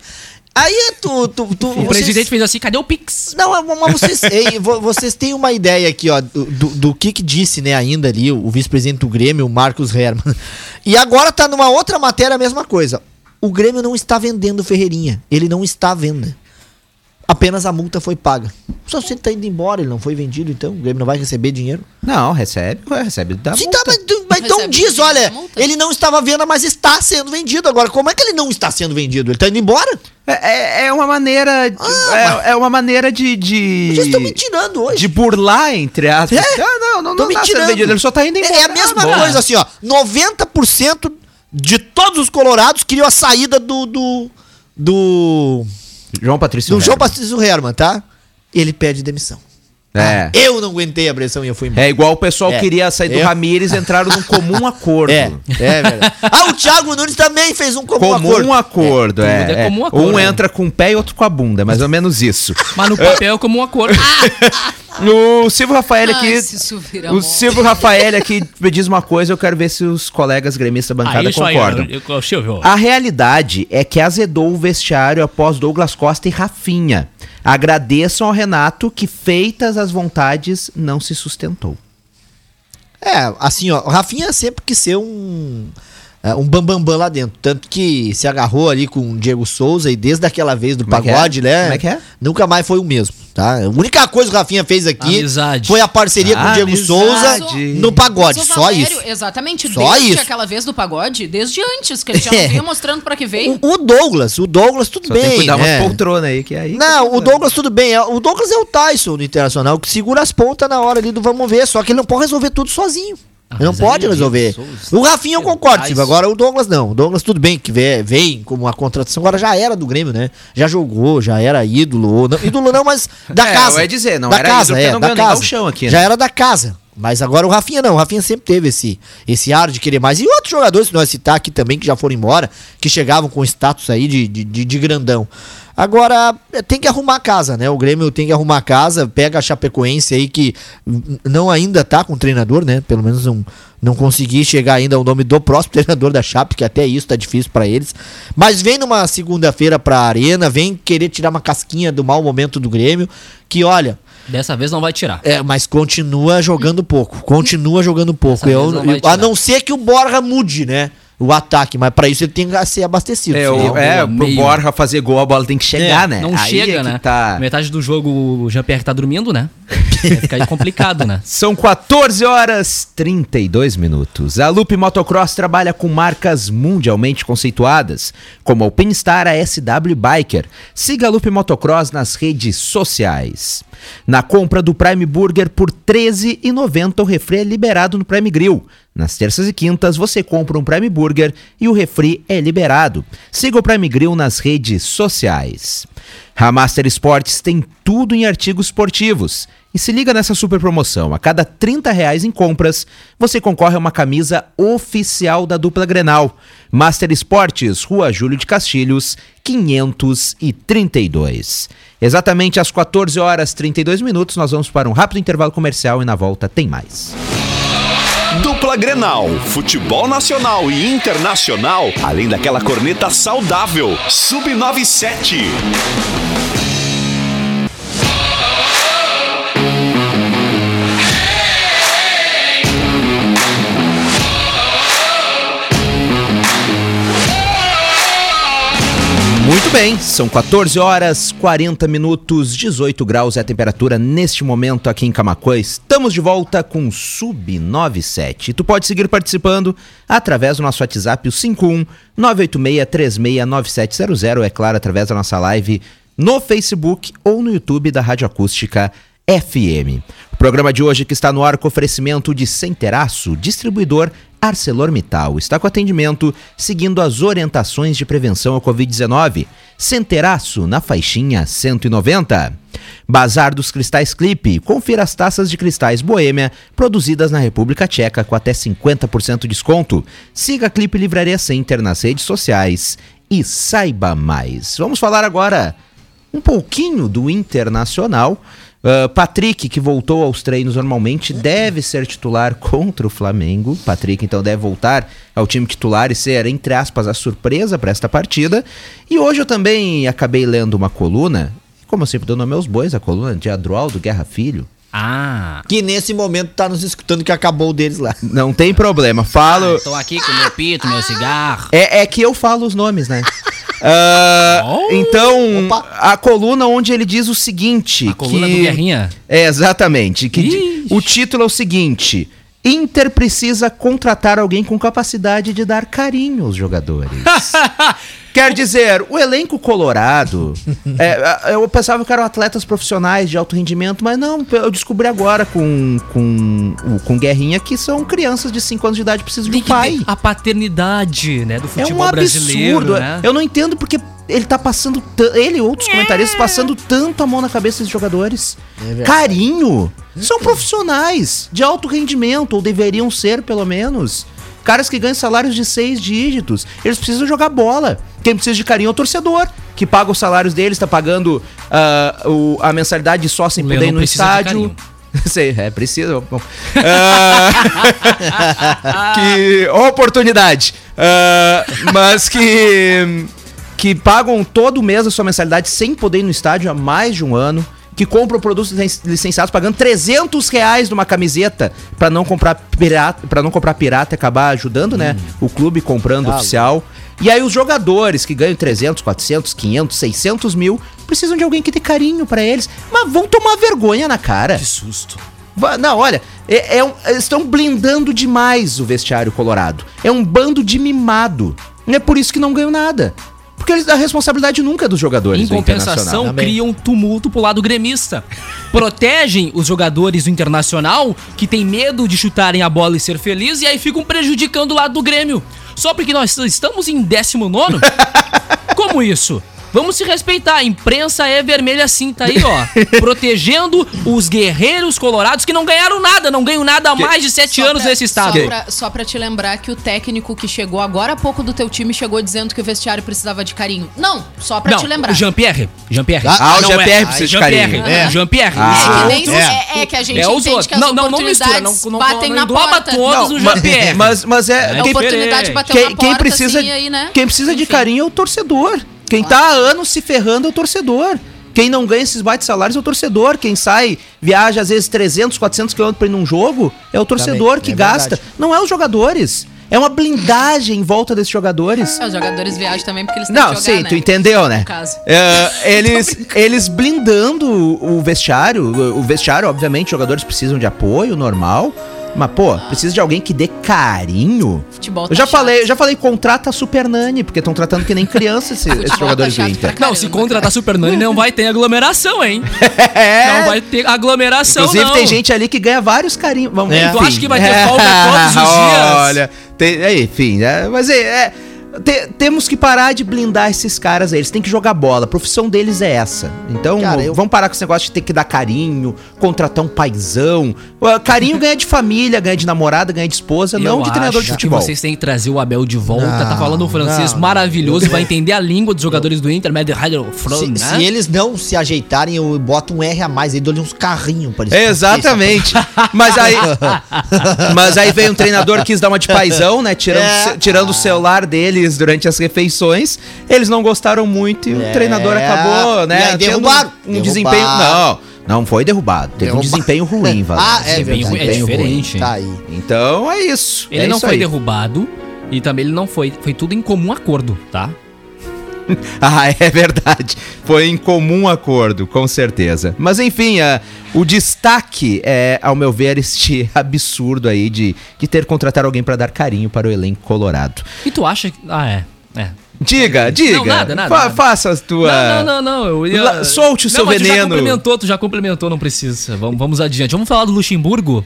Aí tu, tu, tu O vocês- presidente fez assim, cadê o Pix? Não, mas vocês, ei, vo- vocês têm uma ideia aqui, ó, do, do, do que que disse, né, ainda ali, o, o vice-presidente do Grêmio, o Marcos Herman. E agora tá numa outra matéria a mesma coisa. O Grêmio não está vendendo Ferreirinha. Ele não está à venda. Apenas a multa foi paga. Só se ele tá indo embora, ele não foi vendido, então o Grêmio não vai receber dinheiro. Não, recebe, recebe da Sim, multa. tá, mas, mas então diz, dinheiro olha, ele não estava à venda, mas está sendo vendido. Agora, como é que ele não está sendo vendido? Ele tá indo embora? É, é- é uma maneira. de- Ah, é, é uma maneira de. de Vocês estão me tirando hoje. De burlar, entre aspas. É? Ah, não, não, não me tá sendo tirando. vendido, ele só tá indo embora. É a mesma Ah, coisa, assim, ó. 90% de todos os colorados queriam a saída do. do. do, João Patrício. do João Herman. Patrício Herman, tá? Ele pede demissão. É. Eu não aguentei a pressão e eu fui embora. É igual o pessoal É. queria sair do Eu- Ramires, entraram num comum acordo. É, é verdade. Ah, o Thiago Nunes também fez um comum, Comum acordo. acordo, é. tudo é é. comum acordo, Um né? entra com o pé e outro com a bunda, mais ou menos isso. Mas no papel é como um acordo. O Silvio Rafael Ai, aqui. se isso vira O. Silvio Rafael aqui me diz uma coisa, eu quero ver se os colegas gremistas da bancada Ah, isso aí, concordam. eu- eu- Silvio. A realidade é que azedou o vestiário após Douglas Costa e Rafinha. Agradeçam ao Renato que, feitas as vontades, não se sustentou. É, assim, ó, o Rafinha sempre quis ser um. é, um bambambam bam, bam lá dentro. Tanto que se agarrou ali com o Diego Souza e desde aquela vez do Como é que pagode, é? né? Como é que é? Nunca mais foi o mesmo, tá? A única coisa que o Rafinha fez aqui Amizade. foi a parceria com o Diego Amizade. Souza no pagode. Só Valério, isso. Exatamente, Só desde isso. aquela vez do pagode, desde antes, que ele já não É. vinha mostrando pra que veio. O, o Douglas, o Douglas, tudo Só bem. tem que cuidar né? umas poltronas aí, que aí... Não, o Douglas tudo bem. é- O Douglas é o Tyson do Internacional, que segura as pontas na hora ali do vamos ver. Só que ele não pode resolver tudo sozinho. Ah, não pode resolver. O Rafinha eu concordo. Silvio. Agora o Douglas não. O Douglas tudo bem, que vem, como uma contratação. Agora já era do Grêmio, né? Já jogou, já era ídolo. não- ídolo não, mas da É, casa. eu ia dizer, não da era casa, ídolo é, não da casa. gauchão aqui, né? Já era da casa. Mas agora o Rafinha não. O Rafinha sempre teve esse, esse ar de querer mais. E outros jogadores que nós citar aqui também, que já foram embora, que chegavam com status aí de, de, de- de grandão. Agora, é, tem que arrumar a casa, né? O Grêmio tem que arrumar a casa, pega a Chapecoense aí que não ainda tá com treinador, né? Pelo menos não, não consegui chegar ainda ao nome do próximo treinador da Chape, que até isso tá difícil pra eles. Mas vem numa segunda-feira pra Arena, vem querer tirar uma casquinha do mau momento do Grêmio, que olha, Dessa vez não vai tirar. é, mas continua jogando pouco. Continua jogando pouco. Eu- não eu- a não ser que o Borja mude, né? O ataque, mas pra isso ele tem que ser abastecido. É, o, é pro meio. Borja fazer gol, a bola tem que chegar, É, né? Não Aí chega, é né? Tá... Metade do jogo o Jean-Pierre tá dormindo, né? Vai ficar aí complicado, né? São 14 horas 32 minutos. A Loop Motocross trabalha com marcas mundialmente conceituadas, como a Alpinestar, a SW Biker. Siga a Loop Motocross nas redes sociais. Na compra do Prime Burger por R$ 13,90 o refri é liberado no Prime Grill. Nas terças e quintas você compra um Prime Burger e o refri é liberado. Siga o Prime Grill nas redes sociais. A Master Sports tem tudo em artigos esportivos. E se liga nessa super promoção. A cada 30 reais em compras, você concorre a uma camisa oficial da dupla Grenal. Master Esportes, Rua Júlio de Castilhos, 532. Exatamente às 14 horas 32 minutos, nós vamos para um rápido intervalo comercial e na volta tem mais. Dupla Grenal, futebol nacional e internacional, além daquela corneta saudável. Sub97. Muito bem, são 14 horas 40 minutos, 18 graus é a temperatura neste momento aqui em Camacuã. Estamos de volta com Sub 97. Tu pode seguir participando através do nosso WhatsApp, o 51 986369700, é claro, através da nossa live no Facebook ou no YouTube da Rádio Acústica FM. O programa de hoje que está no ar com oferecimento de Centeraço, distribuidor ArcelorMittal. Está com atendimento seguindo as orientações de prevenção ao Covid-19. Centeraço na faixinha 190. Bazar dos Cristais Clipe. Confira as taças de cristais Boêmia produzidas na República Tcheca com até 50% de desconto. Siga a Clipe Livraria Center nas redes sociais e saiba mais. Vamos falar agora um pouquinho do Internacional. Uh, Patrick, que voltou aos treinos normalmente, deve ser titular contra o Flamengo. Patrick, então, deve voltar ao time titular e ser, entre aspas, a surpresa para esta partida. E hoje eu também acabei lendo uma coluna, como eu sempre dou nome aos bois, a coluna de Adroaldo Guerra Filho. Ah. Que nesse momento tá nos escutando que acabou deles lá. Não tem problema, falo. Tô aqui com meu pito, meu cigarro. É, é que eu falo os nomes, né? Ah, Oh. então, Opa. a coluna onde ele diz o seguinte: A coluna que... do Guerrinha. É, exatamente. Que Ixi. o título é o seguinte: Inter precisa contratar alguém com capacidade de dar carinho aos jogadores. Quer dizer, o elenco colorado. é, eu pensava que eram atletas profissionais de alto rendimento, mas não, eu descobri agora com, com, com Guerrinha que são crianças de 5 anos de idade precisam de um pai. a paternidade, né, do É futebol um brasileiro, absurdo. né? Eu não entendo porque ele tá passando. Ele e outros comentaristas passando tanto a mão na cabeça dos jogadores. Carinho. São profissionais de alto rendimento, ou deveriam ser, pelo menos. Caras que ganham salários de seis dígitos. Eles precisam jogar bola. Quem precisa de carinho é o torcedor, que paga os salários deles, tá pagando ah, o- a mensalidade só sem O poder ir no precisa de estádio. carinho. Sei, é, precisa. Bom. Ah, que oportunidade. Ah, mas que que pagam todo mês a sua mensalidade sem poder ir no estádio há mais de um ano, que compram produtos licen- licenciados pagando 300 reais numa camiseta pra não comprar pirata, para não comprar pirata e acabar ajudando, né, o clube comprando oficial. E aí os jogadores que ganham 300, 400, 500, 600 mil precisam de alguém que dê carinho pra eles, mas vão tomar vergonha na cara. Que susto. Não, olha, é, é um- estão blindando demais o vestiário colorado. É um bando de mimado. É por isso que não ganham nada. Porque eles, a responsabilidade nunca é dos jogadores Em do compensação, criam tumulto pro lado gremista. Protegem os jogadores do Internacional que tem medo de chutarem a bola e ser feliz e aí ficam prejudicando o lado do Grêmio. Só porque nós estamos em 19 Como isso? Vamos se respeitar. A imprensa é vermelha sim, tá aí, ó. Protegendo os guerreiros colorados que não ganharam nada, não ganham nada há mais de sete Só anos pra- nesse estado. Só pra, só pra te lembrar que o técnico que chegou agora há pouco do teu time chegou dizendo que o vestiário precisava de carinho. Não, só pra Não, te lembrar. o Jean-Pierre. Jean-Pierre. Ah, o Não Jean-Pierre é. precisa de Jean-Pierre. carinho. É. Jean-Pierre. Ah. É que, nem, outros- é, é que a gente É os entende outros. que as Não, não, não mistura, não- não- batem não na engloba porta. todos Não, no Jean-Pierre. mas, mas é. É a quem, oportunidade bateu quem, na porta, quem precisa, assim, aí, né? quem precisa de carinho é o torcedor. Quem tá há anos se ferrando é o torcedor. Quem não ganha esses baites salários é o torcedor. Quem sai, viaja às vezes 300, 400 quilômetros pra ir num jogo, é o torcedor Também, que é gasta. verdade. Não é os jogadores. É uma blindagem em volta desses jogadores. É, os jogadores viajam também porque eles têm Não, que jogar, sim, né? tu entendeu, né? No caso. É, eles, eles blindando o vestiário. O vestiário, obviamente, os jogadores precisam de apoio normal. Mas, pô, precisa de alguém que dê carinho. Futebol tá Eu já chato. falei, eu já falei, contrata a Super Nani, porque estão tratando que nem criança esse- esses jogadores tá do Inter. Não, se contratar Super Nani não vai ter aglomeração, hein? É. Não vai ter aglomeração, Inclusive, não. tem gente ali que ganha vários carinhos. Vamos, É. Tu acha que vai ter folga todos os dias? Olha, tem, é, enfim, é, mas é, é, te- temos que parar de blindar esses caras aí. Eles têm que jogar bola. A profissão deles é essa. Então, Cara, eu- vamos parar com esse negócio de ter que dar carinho, contratar um paizão. Uh, Carinho ganha de família, ganha de namorada, ganha de esposa, Eu não de treinador de futebol. que vocês têm que trazer o Abel de volta. Não, tá falando um francês não, maravilhoso, vai entender a língua dos jogadores do Inter, rádio Se, né? se eles não se ajeitarem, eu boto um R a mais aí, dou-lhe uns carrinhos pra eles. Exatamente. Mas aí, mas aí veio um treinador que quis dar uma de paizão, né? Tirando, É. tirando o celular deles durante as refeições. Eles não gostaram muito e o É. treinador acabou, né? E derrubaram. Um Derrubaram. desempenho. Não, não foi derrubado. Teve um Derruba- desempenho ruim, Valente. Ah, é Desempenho verdade. ruim, é diferente. Tá aí. Então é isso. Ele é não isso foi aí. derrubado e também ele não foi. Foi tudo em comum acordo, tá? Ah, é verdade. Foi em comum acordo, com certeza. Mas enfim, ah, o destaque é, ao meu ver, este absurdo aí de, de ter contratado alguém pra dar carinho para o elenco colorado. E tu acha que. Ah, é. É. Diga, diga. Não, nada, nada, Fa- nada. Faça as tuas. Não, não, não, não. Eu. La- solte o Não, seu mas tu Já veneno. complementou, tu já complementou, não precisa. Vamos, vamos adiante. Vamos falar do Luxemburgo?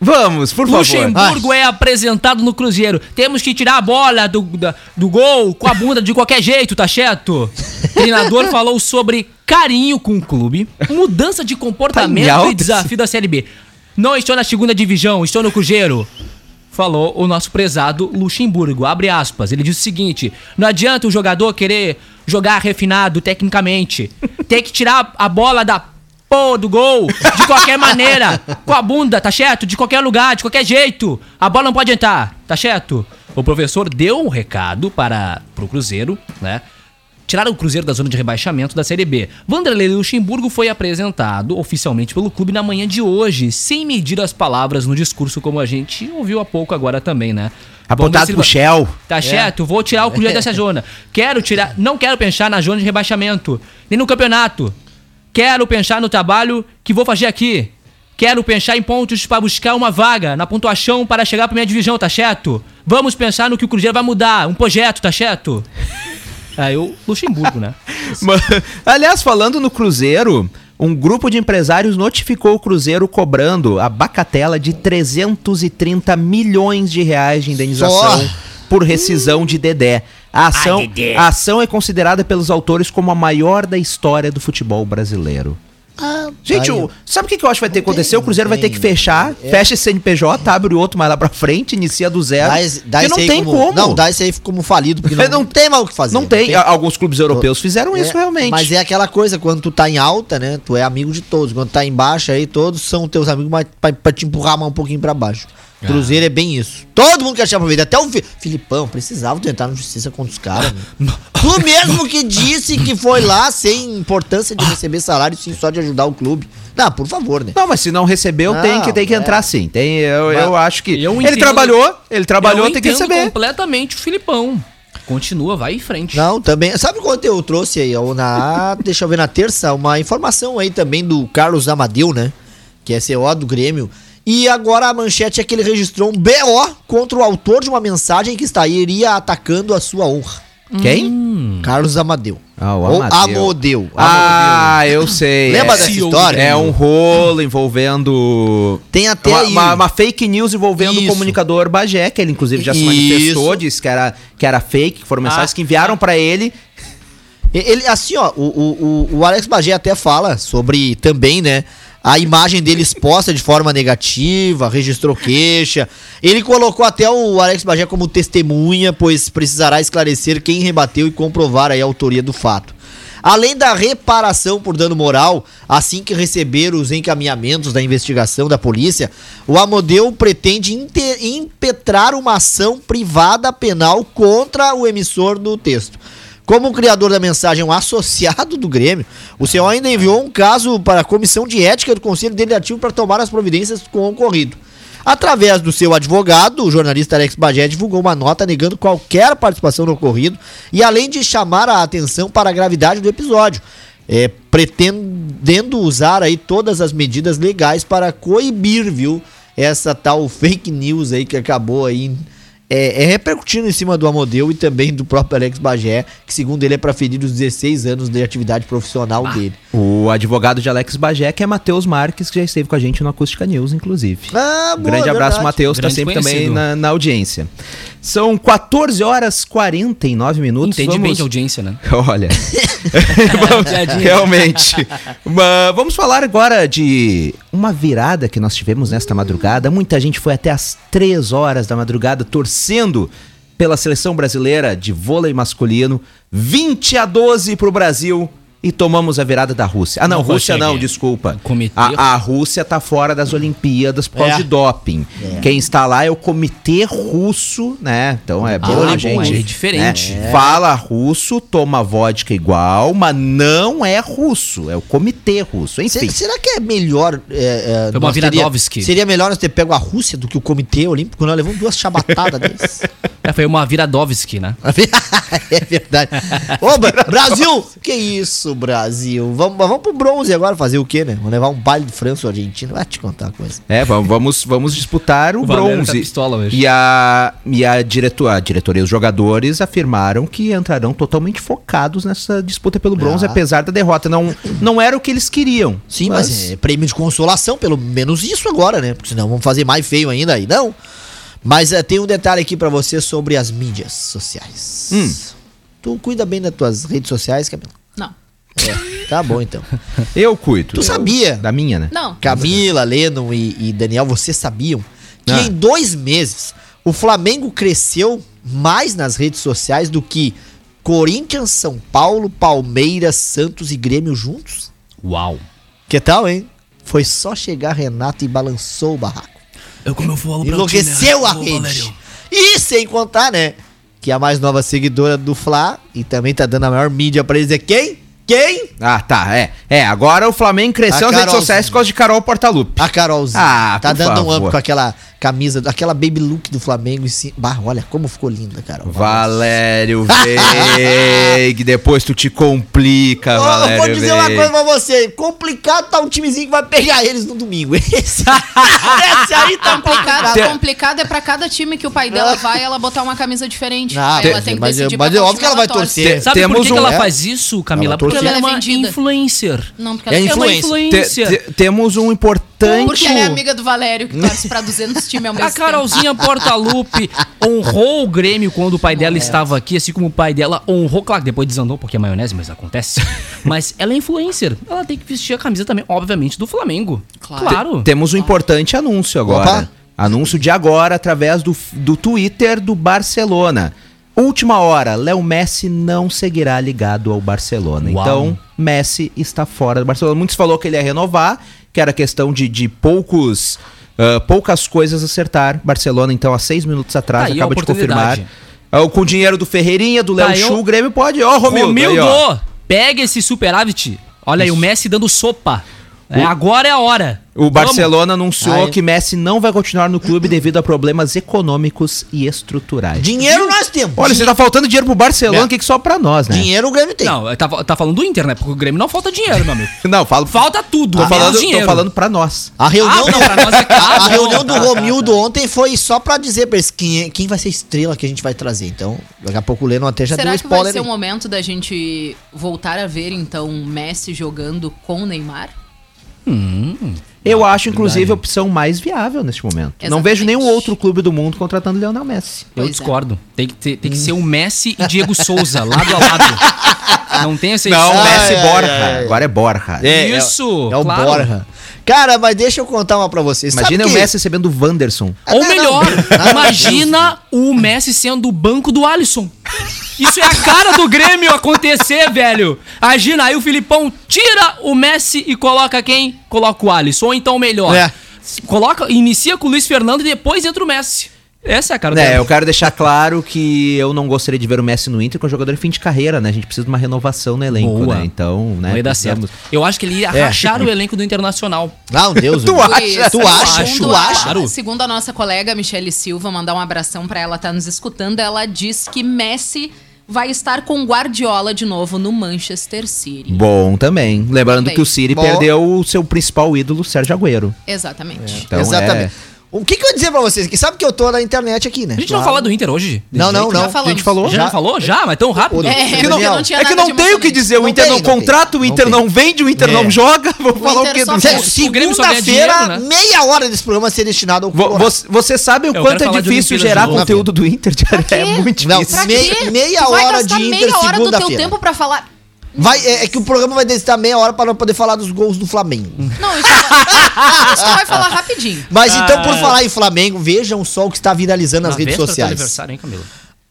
Vamos, por favor. Luxemburgo é apresentado no Cruzeiro. Temos que tirar a bola do, da- do gol com a bunda de qualquer jeito, tá certo? O treinador falou sobre carinho com o clube, mudança de Tá comportamento alta e desafio da Série B. Não estou na segunda divisão, estou no Cruzeiro. Falou o nosso prezado Luxemburgo. Abre aspas. Ele disse o seguinte: não adianta o jogador querer jogar refinado tecnicamente. Tem que tirar a bola da pô do gol de qualquer maneira. Com a bunda, tá certo? De qualquer lugar, de qualquer jeito. A bola não pode entrar, tá certo? O professor deu um recado para pro Cruzeiro, né? Tiraram o Cruzeiro da zona de rebaixamento da Série B. Vanderlei Luxemburgo foi apresentado oficialmente pelo clube na manhã de hoje, sem medir as palavras no discurso, como a gente ouviu há pouco agora também, né? Apontado pro Shell. Tá certo? Vou tirar o Cruzeiro dessa zona. Quero tirar. Não quero pensar na zona de rebaixamento, nem no campeonato. Quero pensar no trabalho que vou fazer aqui. Quero pensar em pontos para buscar uma vaga na pontuação para chegar pra minha divisão, tá certo? Vamos pensar no que o Cruzeiro vai mudar, um projeto, tá certo? Aí o Luxemburgo, né? Mas, Aliás, falando no Cruzeiro, um grupo de empresários notificou o Cruzeiro cobrando a bacatela de 330 milhões de reais de indenização Só? por rescisão de Dedé. A ação, a ação é considerada pelos autores como a maior da história do futebol brasileiro. Ah, Gente, o- sabe o que, que eu acho que vai ter que Não acontecer? tem, o Cruzeiro não vai ter que tem. fechar, É. fecha esse CNPJ, abre o outro mais lá pra frente, inicia do zero. Dá esse, dá porque não tem como. Não, dá esse aí como falido, porque não, Não- tem mais o que fazer. Não tem. Alguns clubes europeus fizeram isso É, realmente. Mas é aquela coisa, quando tu tá em alta, né? Tu é amigo de todos. Quando tá em baixa aí, todos são teus amigos, mas pra, pra te empurrar mais um pouquinho pra baixo. Ah. Cruzeiro é bem isso. Todo mundo quer achar proveito. Até o Fi- Filipão precisava tentar na justiça contra os caras. né? tu mesmo que disse que foi lá sem importância de receber salário, sim só de ajudar o clube. Não, por favor, né? Não, mas se não recebeu, Não, tem que, tem que é. entrar sim. Tem, eu, eu acho que. Eu ele entendo- trabalhou, ele trabalhou, tem que entendo receber. completamente o Filipão. Continua, vai em frente. Não, também. Sabe quanto eu trouxe aí? ó, Na, deixa eu ver na terça, uma informação aí também do Carlos Amadeu, né? Que é CO do Grêmio. E agora a manchete é que ele registrou um BO contra o autor de uma mensagem que estaria atacando a sua honra. Quem? Carlos Amadeu. Ah, o Ou Amadeu. Amodeu. Ah, eu sei. Lembra é, dessa história? É um rolo envolvendo. Tem até uma, aí. uma- uma fake news envolvendo o Isso. comunicador Bagé, que ele inclusive já se Isso. manifestou, disse que era, que era fake, que foram mensagens Ah. que enviaram pra ele. Ele, assim, ó, o, o, o- o Alex Bagé até fala sobre também, né? A imagem dele exposta de forma negativa, registrou queixa. Ele colocou até o Alex Bagé como testemunha, pois precisará esclarecer quem rebateu e comprovar a autoria do fato. Além da reparação por dano moral, assim que receber os encaminhamentos da investigação da polícia, o Amodeu pretende impetrar uma ação privada penal contra o emissor do texto. Como o criador da mensagem é um associado do Grêmio, o CEO ainda enviou um caso para a comissão de ética do Conselho Deliberativo para tomar as providências com o ocorrido. Através do seu advogado, o jornalista Alex Bagé divulgou uma nota negando qualquer participação no ocorrido e além de chamar a atenção para a gravidade do episódio, é, pretendendo usar aí todas as medidas legais para coibir, viu, essa tal fake news aí que acabou aí é, é repercutindo em cima do Amodeu e também do próprio Alex Bagé, que segundo ele é para ferir os 16 anos de atividade profissional dele. O advogado de Alex Bagé, que é Matheus Marques, que já esteve com a gente no Acústica News, inclusive. Ah, Um boa, Grande abraço. Matheus, tá Grande sempre também na, na audiência. São 14 horas 49 minutos. Entende bem vamos- de audiência, né? Olha. Piadinha. Realmente. Mas vamos falar agora de uma virada que nós tivemos nesta madrugada. Muita gente foi até as 3 horas da madrugada torcendo pela seleção brasileira de vôlei masculino. 20 a 12 pro Brasil. E tomamos a virada da Rússia. Ah, não, Não Rússia não, desculpa. Comitê- A, a Rússia tá fora das Olimpíadas por causa É. de doping. Quem está lá é o Comitê Russo, né? Então é Ah, bom, gente. é diferente. né? Fala russo, toma vodka igual, mas não é russo, é o Comitê Russo. Enfim. Se- será que é melhor. É, é, Foi uma nós teria- Viradovski. Seria melhor nós ter pego a Rússia do que o Comitê Olímpico? Nós levamos duas chabatadas deles. É, foi uma Viradovski, né? é verdade. Ô, Bra- Brasil! Que isso, Brasil? Vamos, vamos pro bronze agora fazer o quê, né? Vamos levar um baile de França ou Argentina. Vai te contar uma coisa. É, vamos, vamos, disputar o, O Valério bronze. tá pistola hoje. E a, e a, direto, a diretoria e os jogadores afirmaram que entrarão totalmente focados nessa disputa pelo bronze, Ah. apesar da derrota. Não, não era o que eles queriam. Sim, mas, é prêmio de consolação, pelo menos isso agora, né? Porque senão vamos fazer mais feio ainda aí, não. Mas é, tem um detalhe aqui pra você sobre as mídias sociais. Hum. Tu cuida bem das tuas redes sociais, Camila? Não. É, tá bom então. Eu cuido. Tu Eu- sabia? Da minha, né? Não. Camila, Lennon e, e Daniel, vocês sabiam que Ah. em dois meses o Flamengo cresceu mais nas redes sociais do que Corinthians, São Paulo, Palmeiras, Santos e Grêmio juntos? Uau. Que tal, hein? Foi só chegar Renato e balançou o barraco. Eu como eu falo pra Enlouqueceu ti, né? a rede. Valério. E sem contar, né? Que a mais nova seguidora do Fla e também tá dando a maior mídia pra eles é quem? Quem? Ah, tá. É. É, agora o Flamengo cresceu A nas redes sociais por causa de Carol Portalupe. A Carolzinha. Ah, tá dando um favor. up com aquela, camisa, aquela baby look do Flamengo. em cima. Bah, olha como ficou linda, cara. Valério Veig, depois tu te complica, Ô, Valério vou dizer uma Veig. coisa pra você. Complicado tá um timezinho que vai pegar eles no domingo. Esse, esse aí tá Complicado, complicado. complicado é pra cada time que o pai dela vai, ela botar uma camisa diferente. Ah, Aí ela tem- tem que mas decidir eu- mas pra é óbvio que ela vai torce. torcer. Sabe por Temos que, que um- ela é. faz isso, Camila? Ela Porque torce. ela é é uma vendida. influencer. Não, porque É ela É uma influencer. Te- influencer. te- temos um importante. Porque ela é amiga do Valério, que torce pra 200 times ao mesmo A Carolzinha Portalupe honrou o Grêmio quando o pai dela estava aqui, assim como o pai dela honrou, claro, que depois desandou porque é maionese, mas acontece. mas ela é influencer. Ela tem que vestir a camisa também, obviamente, do Flamengo. Claro. Claro. Temos um importante anúncio agora. Opa. Anúncio de agora através do, do Twitter do Barcelona. Última hora, Léo Messi não seguirá ligado ao Barcelona. Uau. Então, Messi está fora do Barcelona. Muitos falou que ele ia renovar, que era questão de, de poucos, ah, poucas coisas acertar. Barcelona, então, há seis minutos atrás, Tá acaba de confirmar. Ah, com o dinheiro do Ferreirinha, do Léo Tá Chu, o- o Grêmio pode. Ó, Romildo. Romildo, aí, ó. pega esse superávit. Olha aí, o Messi dando sopa. É, agora é a hora. O Vamos. Barcelona anunciou Ai. que Messi não vai continuar no clube devido a problemas econômicos e estruturais. Dinheiro nós temos. Olha, você tá faltando dinheiro pro Barcelona, É. o que, que só pra nós, né? Dinheiro o Grêmio tem. Não, tá, tá falando do Inter, né? Porque o Grêmio não falta dinheiro, meu amigo. Não, falo. Falta tudo. tô, menos falando, tô dinheiro. falando pra nós. A reunião, Ah, não, pra nós é caro. a reunião do Tá, tá, Romildo ontem foi só pra dizer pra eles quem, é- quem vai ser a estrela que a gente vai trazer. Então, daqui a pouco o Leno até já Será deu que vai spoiler. ser o momento da gente voltar a ver, então, Messi jogando com o Neymar? Eu acho, inclusive, a opção mais viável neste momento. Não Exatamente. vejo nenhum outro clube do mundo contratando Lionel Messi. Eu Pois é. discordo. Tem que, ter- tem que ser o Messi e Diego Souza, lado a lado. Não tem essa Não. Messi ai, Borja. ai. Agora é Borja. É, é- Isso, É, o claro. Borja. Cara, mas deixa eu contar uma pra vocês. Imagina Sabe o que- Messi recebendo o Wanderson. Ou não, melhor, não. imagina o Messi sendo o banco do Alisson. Isso é a cara do Grêmio acontecer, velho. Imagina, aí o Filipão tira o Messi e coloca quem? Coloca o Alisson. Ou então melhor. É. Coloca, inicia com o Luiz Fernando e depois entra o Messi. Essa é a cara do É, eu quero deixar claro que eu não gostaria de ver o Messi no Inter com um jogador em fim de carreira, né? A gente precisa de uma renovação no elenco, Boa. né? Então, né? Não ia dar certo. Eu acho que ele ia É. rachar o elenco do Internacional. Não, Deus. Tu meu. acha? Tu acha? segundo Tu a- acha? Claro. Segundo a nossa colega Michele Silva, mandar um abração pra ela, tá nos escutando. Ela diz que Messi vai estar com Guardiola de novo no Manchester City. Bom também. Lembrando Também. que o City Bom. perdeu o seu principal ídolo, Sérgio Agüero. Exatamente. Então, Exatamente. é- O que, que eu ia dizer pra vocês? Que sabe que eu tô na internet aqui, né? A gente não fala do Inter hoje? Não, não, Já não. falamos. A gente falou? Já, Já- falou? Já? Mas tão rápido? É, É que não- não É que não de tem o que dizer. O Inter não, contrata, o Inter não vende, o Inter É. não joga. Vou falar o Inter quê? ganha segunda-feira, né? meia hora desse programa ser destinado ao. Você, você sabe o quanto é de difícil gerar de conteúdo do Inter? É muito Não, difícil. Pra Meia- quê? meia Tu vai hora gastar de Inter meia hora do teu segunda-feira. tempo pra falar... Vai, é, é que o programa vai necessitar meia hora para poder falar dos gols do Flamengo. Não, isso, isso tu vai falar rapidinho. Mas então, por Ah. falar em Flamengo, vejam só o que está viralizando nas Na redes do sociais. aniversário, hein, Camila?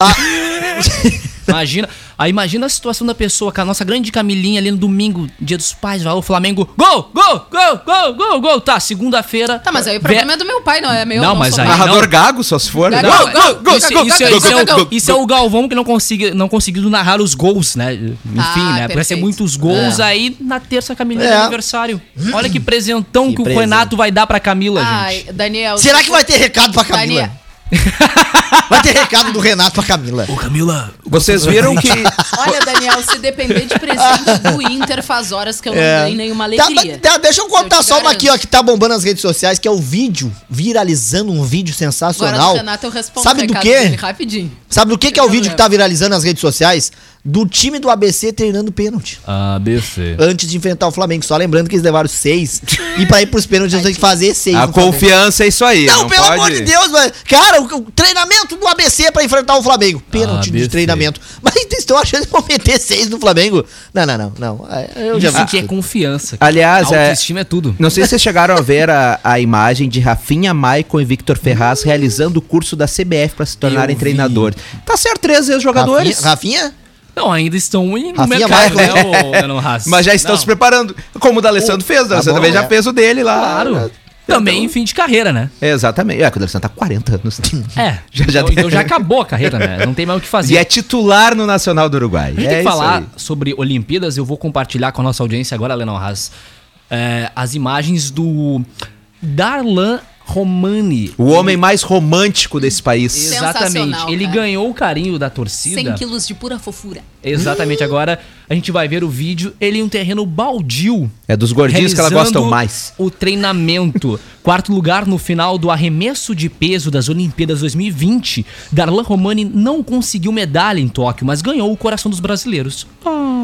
Ah, Imagina, aí imagina a situação da pessoa, com a nossa grande Camilinha ali no domingo, dia dos pais, vai o Flamengo, gol, gol, gol, gol, gol, gol, tá, segunda-feira. Tá, mas aí o problema é do meu pai, não é meu. Não, mas sou aí- pai. Narrador não. gago, só se for. Gago, Gol, gol, gol, Isso, gol, isso, gol, isso gol, é, gol, o, isso é o Galvão que não, consiga, não conseguiu narrar os gols, né? Enfim, Ah, né? Vai ser muitos gols É. aí na terça Camilinha É. de aniversário. Olha que presentão que, Que o presente. Renato vai dar pra Camila, Ai, gente. Daniel... será se que vai ter recado pra Camila? Daniel. Vai ter recado do Renato pra Camila. Ô, Camila, Vocês viram que. Olha, Daniel, se depender de presente do Inter, faz horas que eu não ganho nenhuma Tá, alegria. tá, deixa eu contar Eu só uma aqui, ó, que tá bombando nas redes sociais, que é o vídeo, viralizando um vídeo Agora sensacional. do Renato eu respondo Sabe do quê? rapidinho. Sabe do que, que é o vídeo que tá viralizando nas redes sociais? Do time do ABC treinando pênalti. ABC. Antes de enfrentar o Flamengo. Só lembrando que eles levaram seis. e pra ir pros pênaltis, eles têm que fazer seis. A no Flamengo. confiança é isso aí. Não, Não, pelo pode... amor de Deus, mano. Cara, o, o treinamento do ABC pra enfrentar o Flamengo. Pênalti de ABC. treinamento. Mas eles estão achando que vão meter seis no Flamengo. Não, não, não. não. É, Eu já Isso vi. que é confiança. Aliás, é- Autoestima é tudo. Não sei se vocês chegaram a ver a, a imagem de Rafinha, Maicon e Victor Ferraz realizando o curso da CBF para se tornarem treinadores. Tá certo, três ex-jogadores. Rafinha, Rafinha? Não, ainda estão em no Rafinha mercado, vai, né, o Lennon Haas? Mas já estão Não, se preparando. Como o D'Alessandro fez, o D'Alessandro também já é. fez o dele lá. Claro. Também em fim de carreira, né? Exatamente. É, que o D'Alessandro tá 40 anos. É. Já- já então, tem- então já acabou a carreira, né? Não tem mais o que fazer. E é titular no Nacional do Uruguai. A gente é tem que falar aí. sobre Olimpíadas. Eu vou compartilhar com a nossa audiência agora, Lennon Haas, é, as imagens do Darlan Romani. O homem mais romântico desse país. Exatamente. Ele cara. ganhou o carinho da 100 torcida. quilos de pura fofura. Exatamente. Agora a gente vai ver o vídeo. Ele em um terreno baldio. É dos gordinhos que ela gosta mais. O treinamento. Quarto lugar no final do arremesso de peso das Olimpíadas 2020. Darlan Romani não conseguiu medalha em Tóquio, mas ganhou o coração dos brasileiros.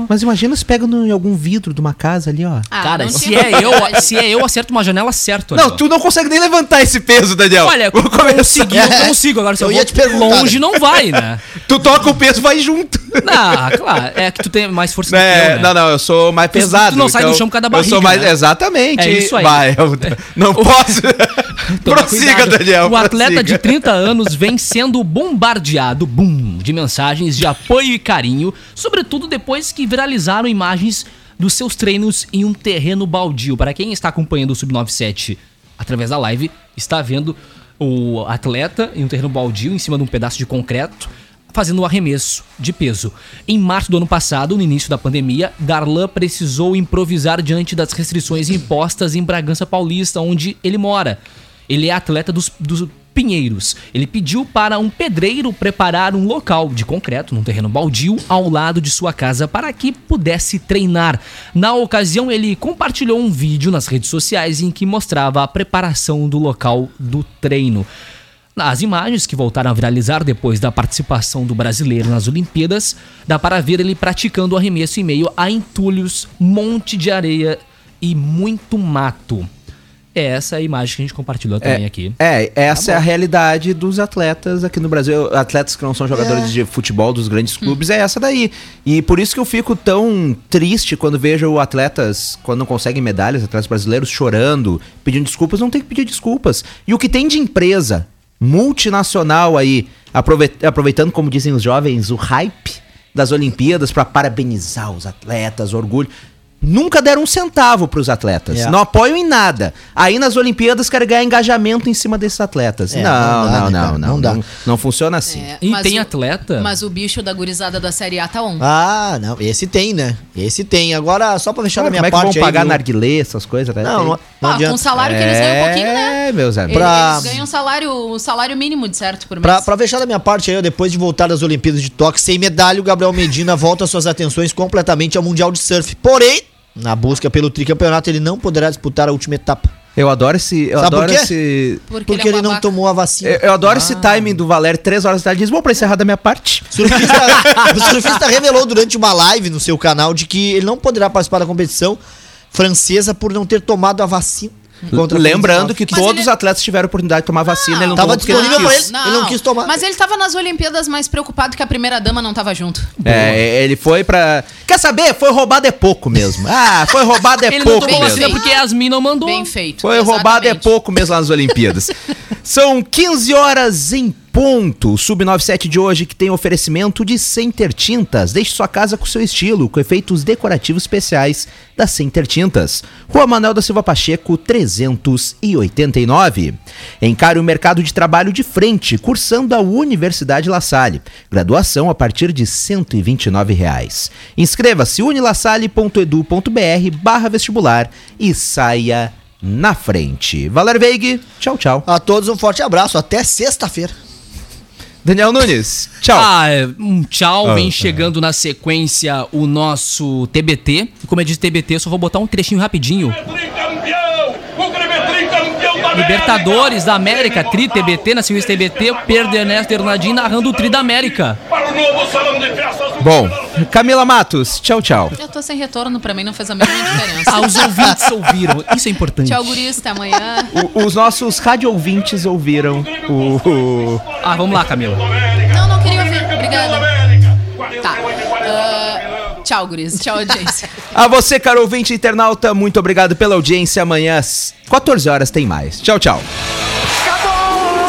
Mas imagina se pega no- em algum vidro de uma casa ali, ó. Ah, Cara, se é, eu, se é eu, acerto uma janela certo. Não, ali, tu não consegue nem levantar esse peso, Daniel. Olha, Vou começar. conseguir, eu consigo. Agora, se eu, Eu ia vou te perguntar, longe, né? não vai, né? Tu toca o peso, vai junto. Não, claro. É que tu tem mais força É, que eu, né? Não, não, eu sou mais pesado. tu não sai do chão por causa da Eu sou barriga, mais. né? Exatamente. É isso aí. Vai, eu não posso. Prossiga, cuidado. Daniel. O atleta prossiga. de 30 anos vem sendo bombardeado, boom, de mensagens de apoio e carinho, sobretudo depois que viralizaram imagens dos seus treinos em um terreno baldio. Para quem está acompanhando o Sub97 através da live, está vendo o atleta em um terreno baldio, em cima de um pedaço de concreto, fazendo um arremesso de peso. Em março do ano passado, no início da pandemia, Darlan precisou improvisar diante das restrições impostas em Bragança Paulista, onde ele mora. Ele é atleta dos, dos Pinheiros. Ele pediu para um pedreiro preparar um local de concreto, num terreno baldio, ao lado de sua casa, para que pudesse treinar. Na ocasião, ele compartilhou um vídeo nas redes sociais em que mostrava a preparação do local do treino. Nas imagens que voltaram a viralizar depois da participação do brasileiro nas Olimpíadas, dá para ver ele praticando o arremesso em meio a entulhos, monte de areia e muito mato. É essa a imagem que a gente compartilhou também aqui. É, essa é a realidade dos atletas aqui no Brasil. Atletas que não são jogadores de futebol dos grandes clubes, é essa daí. E por isso que eu fico tão triste quando vejo atletas, quando não conseguem medalhas, atletas brasileiros chorando, pedindo desculpas. Não tem que pedir desculpas. E o que tem de empresa multinacional aí, aprove- aproveitando, como dizem os jovens, o hype das Olimpíadas para parabenizar os atletas, orgulho. Nunca deram um centavo para os atletas. É. Não apoiam em nada. Aí nas Olimpíadas querem ganhar engajamento em cima desses atletas. É, não, não dá, não, né, não, não, Não não, dá. não. Não funciona assim. É, E tem o- atleta. Mas o bicho da gurizada da Série A tá on. Ah, não. Esse tem, né? Esse tem. Agora, só pra fechar Cara, da minha como é que parte vão pagar aí, viu? narguilé, essas coisas? né? Não, não, não Ah, com o salário que eles ganham um pouquinho, né? É, meus amigos. Eles, Pra- eles ganham um salário, um salário mínimo, de certo, por mês. Pra, pra fechar da minha parte aí, ó, depois de voltar das Olimpíadas de Tóquio sem medalha, o Gabriel Medina volta suas atenções completamente ao Mundial de Surf. Porém, na busca pelo tricampeonato, ele não poderá disputar a última etapa. Eu adoro esse. Eu Sabe por adoro quê? esse. Porque, Porque ele, é ele não tomou a vacina. Eu, eu adoro esse timing do Valério, três horas da tarde. Diz, bom, pra encerrar da minha parte. O surfista, o surfista revelou durante uma live no seu canal de que ele não poderá participar da competição francesa por não ter tomado a vacina. Lembrando que Covid-19. Mas todos ele- os atletas tiveram oportunidade de tomar vacina. Ele não Tava não disponível pra quis. ele. Ele não quis tomar. Mas ele tava nas Olimpíadas mais preocupado que a primeira dama não tava junto. É, ele foi pra. Quer saber? Foi roubado é pouco mesmo. Ah, foi roubado é Ele não pouco tomou mesmo. vacina porque Yasmin não mandou. Bem feito. Foi roubado é exatamente. pouco mesmo lá nas Olimpíadas. São 15 horas em ponto. O Sub97 de hoje que tem oferecimento de Center Tintas. Deixe sua casa com seu estilo, com efeitos decorativos especiais da Center Tintas. Rua Manuel da Silva Pacheco, 389. Encare o mercado de trabalho de frente, cursando a Universidade La Salle. Graduação a partir de 129 reais. Inscreva-se unilasalle.edu.br barra vestibular e saia na frente. Valério Veig, tchau, tchau. A todos um forte abraço. Até sexta-feira. Daniel Nunes, tchau. Ah, é, um tchau. Ah, Vem tá. chegando na sequência o nosso TBT. E como eu disse TBT, eu só vou botar um trechinho rapidinho. Tricampeão! O Grêmio é tricampeão da Libertadores da América, Tri TBT, na sequência TBT, Pedro Ernesto Hernandinho narrando o Tri da América. Bom, Camila Matos, tchau, tchau. Eu tô sem retorno, pra mim não fez a mínima diferença. Ah, os ouvintes ouviram. Isso é importante. Tchau, guris, até amanhã. O- os nossos rádio ouvintes ouviram o, o- Ah, vamos lá, Camila. Não, não queria ouvir. Obrigada. Tchau, guris. Tchau, audiência. A você, caro ouvinte internauta, muito obrigado pela audiência. Amanhã às 14 horas tem mais. Tchau, tchau.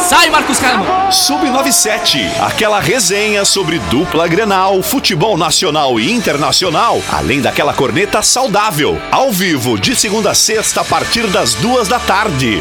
Sai, Marcos Carmo. Sub97, aquela resenha sobre dupla Grenal, futebol nacional e internacional, além daquela corneta saudável, ao vivo de segunda a sexta a partir das duas da tarde.